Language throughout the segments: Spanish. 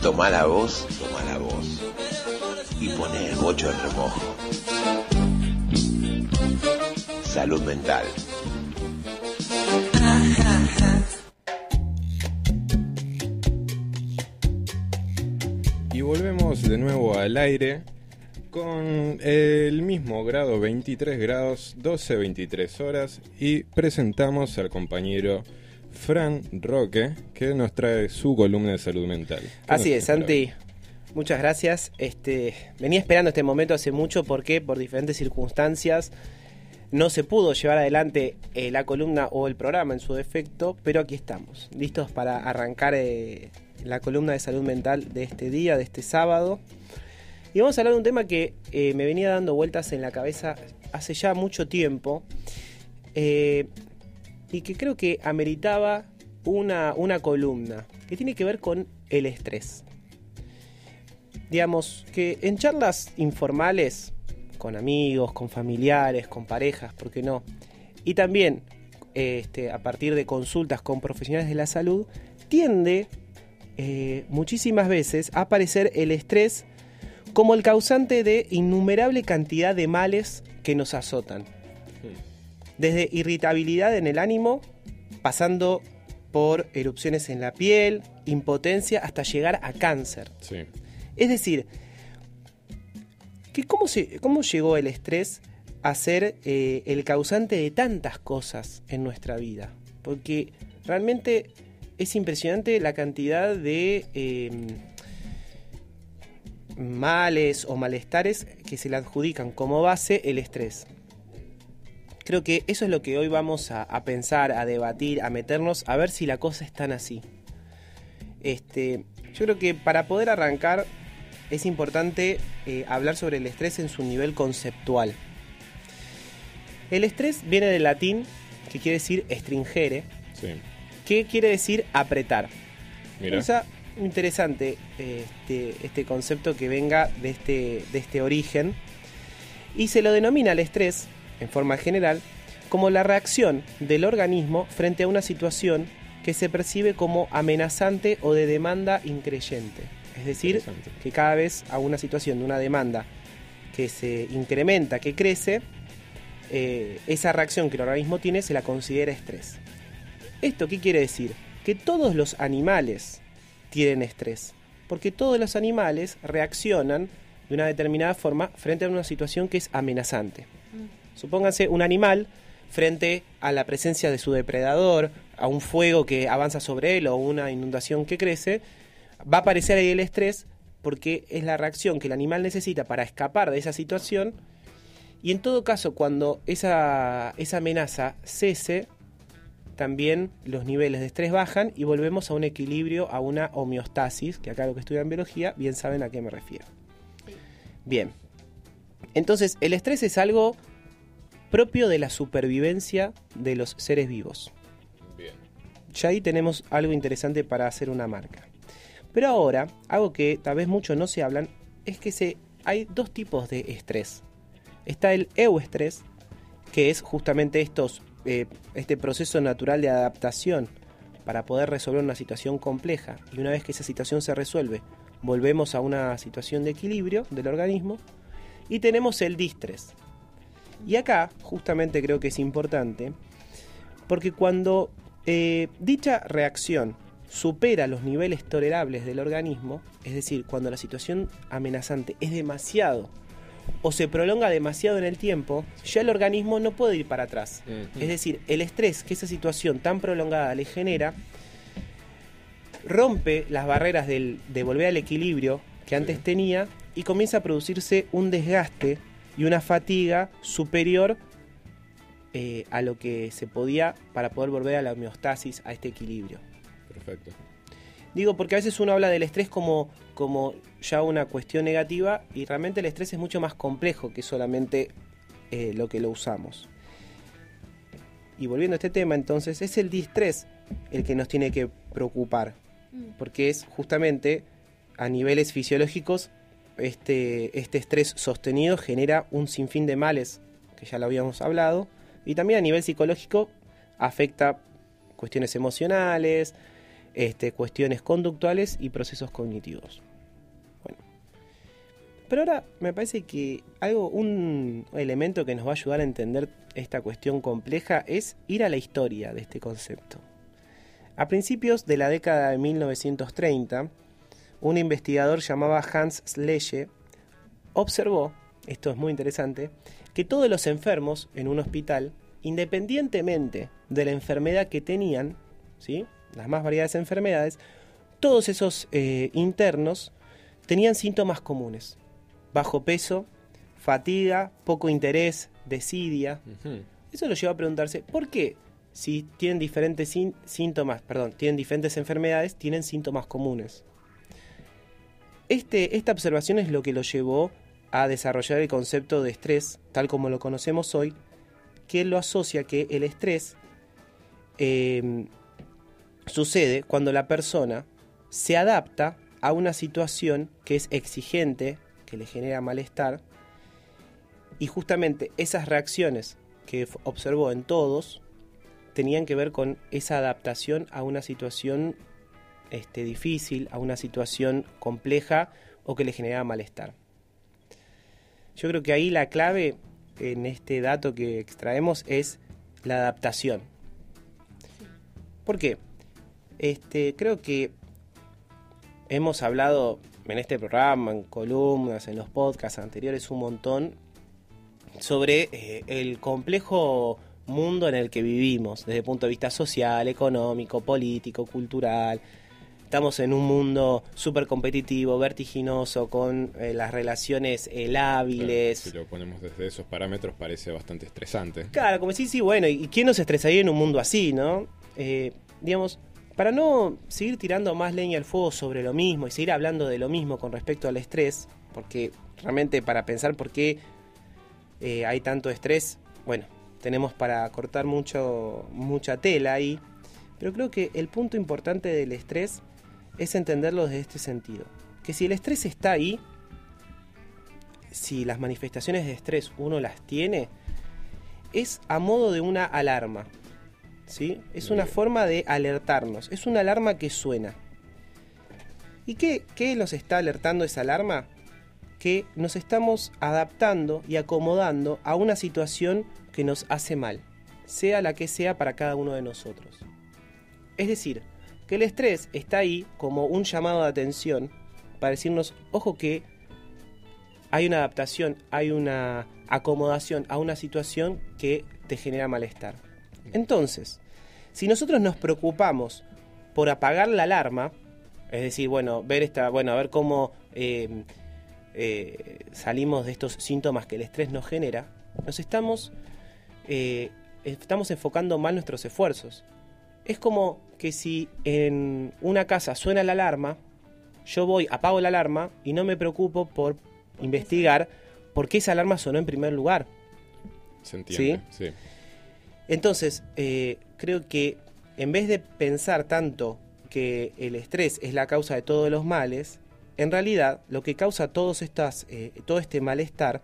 Toma la voz, toma la voz. Y pone el bocho en remojo. Salud mental. Y volvemos de nuevo al aire con el mismo grado 23 grados, 12-23 horas y presentamos al compañero Fran Roque que nos trae su columna de salud mental. Así es, Santi. Muchas gracias. Este, venía esperando este momento hace mucho porque por diferentes circunstancias no se pudo llevar adelante eh, la columna o el programa en su defecto, pero aquí estamos, listos para arrancar eh, la columna de salud mental de este día, de este sábado. Y vamos a hablar de un tema que eh, me venía dando vueltas en la cabeza hace ya mucho tiempo y que creo que ameritaba una, una columna que tiene que ver con el estrés. Digamos que en charlas informales, con amigos, con familiares, con parejas, ¿por qué no? Y también este, a partir de consultas con profesionales de la salud, tiende eh, muchísimas veces a aparecer el estrés como el causante de innumerable cantidad de males que nos azotan. Desde irritabilidad en el ánimo, pasando por erupciones en la piel, impotencia, hasta llegar a cáncer. Sí. Es decir, que cómo, se, ¿cómo llegó el estrés a ser eh, el causante de tantas cosas en nuestra vida? Porque realmente es impresionante la cantidad de em, males o malestares que se le adjudican como base el estrés. Creo que eso es lo que hoy vamos a, a pensar, a debatir, a meternos, a ver si la cosa es tan así. Este, yo creo que para poder arrancar es importante eh, hablar sobre el estrés en su nivel conceptual. El estrés viene del latín, que quiere decir estringere, Sí. que quiere decir apretar. Mira. O sea, interesante este, este concepto que venga de este, de este origen. Y se lo denomina el estrés, en forma general, como la reacción del organismo frente a una situación que se percibe como amenazante o de demanda increyente. Es decir, que cada vez a una situación de una demanda que se incrementa, que crece, eh, esa reacción que el organismo tiene se la considera estrés. ¿Esto qué quiere decir? Que todos los animales tienen estrés, porque todos los animales reaccionan de una determinada forma frente a una situación que es amenazante. Supónganse un animal frente a la presencia de su depredador, a un fuego que avanza sobre él o una inundación que crece, va a aparecer ahí el estrés porque es la reacción que el animal necesita para escapar de esa situación. Y en todo caso cuando esa, esa amenaza cese, también los niveles de estrés bajan y volvemos a un equilibrio, a una homeostasis, que acá lo que estudian biología bien saben a qué me refiero. Bien, entonces el estrés es algo propio de la supervivencia de los seres vivos. Bien. Ya ahí tenemos algo interesante para hacer una marca. Pero ahora, algo que tal vez mucho no se hablan, es que se, hay dos tipos de estrés. Está el euestrés, que es justamente estos, eh, este proceso natural de adaptación para poder resolver una situación compleja. Y una vez que esa situación se resuelve, volvemos a una situación de equilibrio del organismo. Y tenemos el distrés. Y acá, justamente creo que es importante, porque cuando eh, dicha reacción supera los niveles tolerables del organismo, es decir, cuando la situación amenazante es demasiado o se prolonga demasiado en el tiempo, ya el organismo no puede ir para atrás. Es decir, el estrés que esa situación tan prolongada le genera rompe las barreras del- de volver al equilibrio que antes tenía y comienza a producirse un desgaste y una fatiga superior eh, a lo que se podía para poder volver a la homeostasis, a este equilibrio. Perfecto. Digo, porque a veces uno habla del estrés como, como ya una cuestión negativa y realmente el estrés es mucho más complejo que solamente eh, lo que lo usamos. Y volviendo a este tema, entonces, es el distrés el que nos tiene que preocupar, porque es justamente a niveles fisiológicos este, este estrés sostenido genera un sinfín de males, que ya lo habíamos hablado, y también a nivel psicológico afecta cuestiones emocionales, este, cuestiones conductuales y procesos cognitivos. Bueno. Pero ahora me parece que algo, un elemento que nos va a ayudar a entender esta cuestión compleja es ir a la historia de este concepto. A principios de la década de 1930, un investigador llamado Hans Slesche observó, esto es muy interesante, que todos los enfermos en un hospital, independientemente de la enfermedad que tenían, ¿sí? las más variadas enfermedades, todos esos eh, internos tenían síntomas comunes. Bajo peso, fatiga, poco interés, desidia. Eso lo lleva a preguntarse, ¿por qué si tienen diferentes síntomas, perdón, tienen diferentes enfermedades, tienen síntomas comunes? Este, esta observación es lo que lo llevó a desarrollar el concepto de estrés, tal como lo conocemos hoy, que lo asocia que el estrés em, sucede cuando la persona se adapta a una situación que es exigente, que le genera malestar, y justamente esas reacciones que observó en todos tenían que ver con esa adaptación a una situación este, difícil, a una situación compleja o que le genera malestar. Yo creo que ahí la clave en este dato que extraemos es la adaptación. ¿Por qué? Este, creo que hemos hablado en este programa, en columnas, en los podcasts anteriores un montón sobre eh, el complejo mundo en el que vivimos, desde el punto de vista social, económico, político, cultural, estamos en un mundo súper competitivo, vertiginoso, con eh, las relaciones eh, lábiles. si lo ponemos desde esos parámetros parece bastante estresante. Claro, como sí, sí, bueno, ¿y quién nos estresaría en un mundo así, no? Eh, digamos, para no seguir tirando más leña al fuego sobre lo mismo y seguir hablando de lo mismo con respecto al estrés, porque realmente para pensar por qué hay tanto estrés, bueno, tenemos para cortar mucho, mucha tela ahí, pero creo que el punto importante del estrés es entenderlo desde este sentido. Que si el estrés está ahí, si las manifestaciones de estrés uno las tiene, es a modo de una alarma. ¿sí? Es una forma de alertarnos, es una alarma que suena. ¿Y qué, qué nos está alertando esa alarma? Que nos estamos adaptando y acomodando a una situación que nos hace mal, sea la que sea para cada uno de nosotros. Es decir, que el estrés está ahí como un llamado de atención para decirnos, ojo que hay una adaptación, hay una acomodación a una situación que te genera malestar. Entonces, si nosotros nos preocupamos por apagar la alarma, es decir, bueno, ver esta, bueno, a ver cómo eh, eh, salimos de estos síntomas que el estrés nos genera, nos estamos, eh, estamos enfocando mal nuestros esfuerzos. Es como que si en una casa suena la alarma, yo voy, apago la alarma y no me preocupo por investigar por qué esa alarma sonó en primer lugar. Se entiende, ¿Sí? Entonces, eh, creo que en vez de pensar tanto que el estrés es la causa de todos los males, en realidad lo que causa todos estas, eh, todo este malestar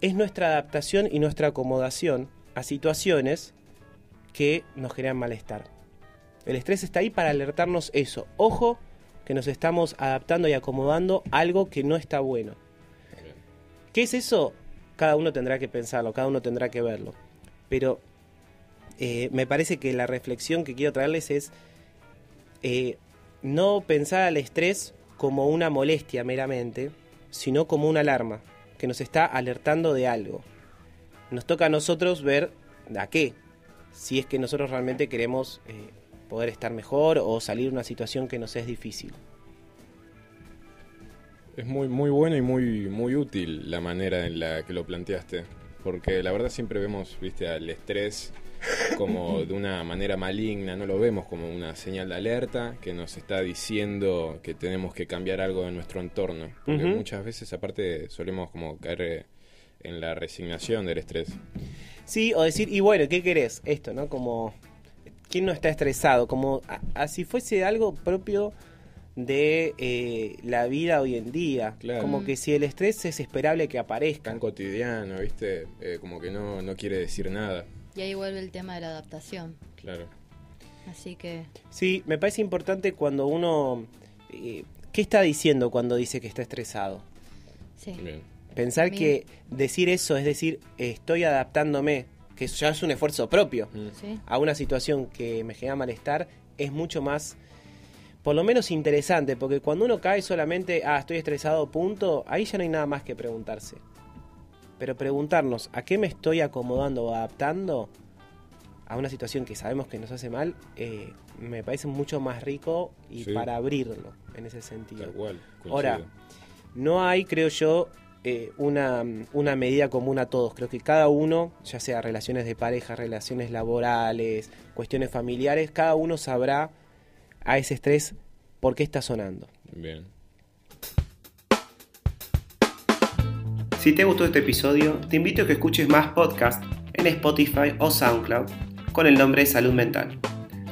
es nuestra adaptación y nuestra acomodación a situaciones que nos generan malestar. El estrés está ahí para alertarnos eso. Ojo que nos estamos adaptando y acomodando algo que no está bueno. ¿Qué es eso? Cada uno tendrá que pensarlo, cada uno tendrá que verlo. Pero eh, me parece que la reflexión que quiero traerles es eh, no pensar al estrés como una molestia meramente, sino como una alarma que nos está alertando de algo. Nos toca a nosotros ver a qué, si es que nosotros realmente queremos eh, poder estar mejor o salir de una situación que nos es difícil. Es muy, muy bueno y muy, muy útil la manera en la que lo planteaste, porque la verdad siempre vemos, viste, al estrés como de una manera maligna, no lo vemos como una señal de alerta que nos está diciendo que tenemos que cambiar algo en nuestro entorno. Porque muchas veces aparte solemos como caer en la resignación del estrés. Sí, o decir, y bueno, ¿qué querés? Esto, ¿no? Como ¿quién no está estresado? Como así fuese algo propio de eh, la vida hoy en día. Como que si el estrés es esperable que aparezca. Tan cotidiano, ¿viste? Eh, como que no, no quiere decir nada. Y ahí vuelve el tema de la adaptación. Claro. Así que... Sí, me parece importante cuando uno... eh, ¿Qué está diciendo cuando dice que está estresado? Sí. Bien. Pensar Bien. que decir eso es decir, estoy adaptándome, que ya es un esfuerzo propio Mm. Sí. a una situación que me genera malestar, es mucho más, por lo menos interesante, porque cuando uno cae solamente, ah, estoy estresado, punto, ahí ya no hay nada más que preguntarse. Pero preguntarnos, ¿a qué me estoy acomodando o adaptando a una situación que sabemos que nos hace mal? eh, me parece mucho más rico y Sí. para abrirlo en ese sentido. Tal cual. Ahora. No hay, creo yo, eh, una, una medida común a todos. Creo que cada uno, ya sea relaciones de pareja, relaciones laborales, cuestiones familiares, cada uno sabrá a ese estrés por qué está sonando. Bien. Si te gustó este episodio, te invito a que escuches más podcasts en Spotify o SoundCloud con el nombre de Salud Mental.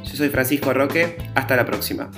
Yo soy Francisco Roque, hasta la próxima.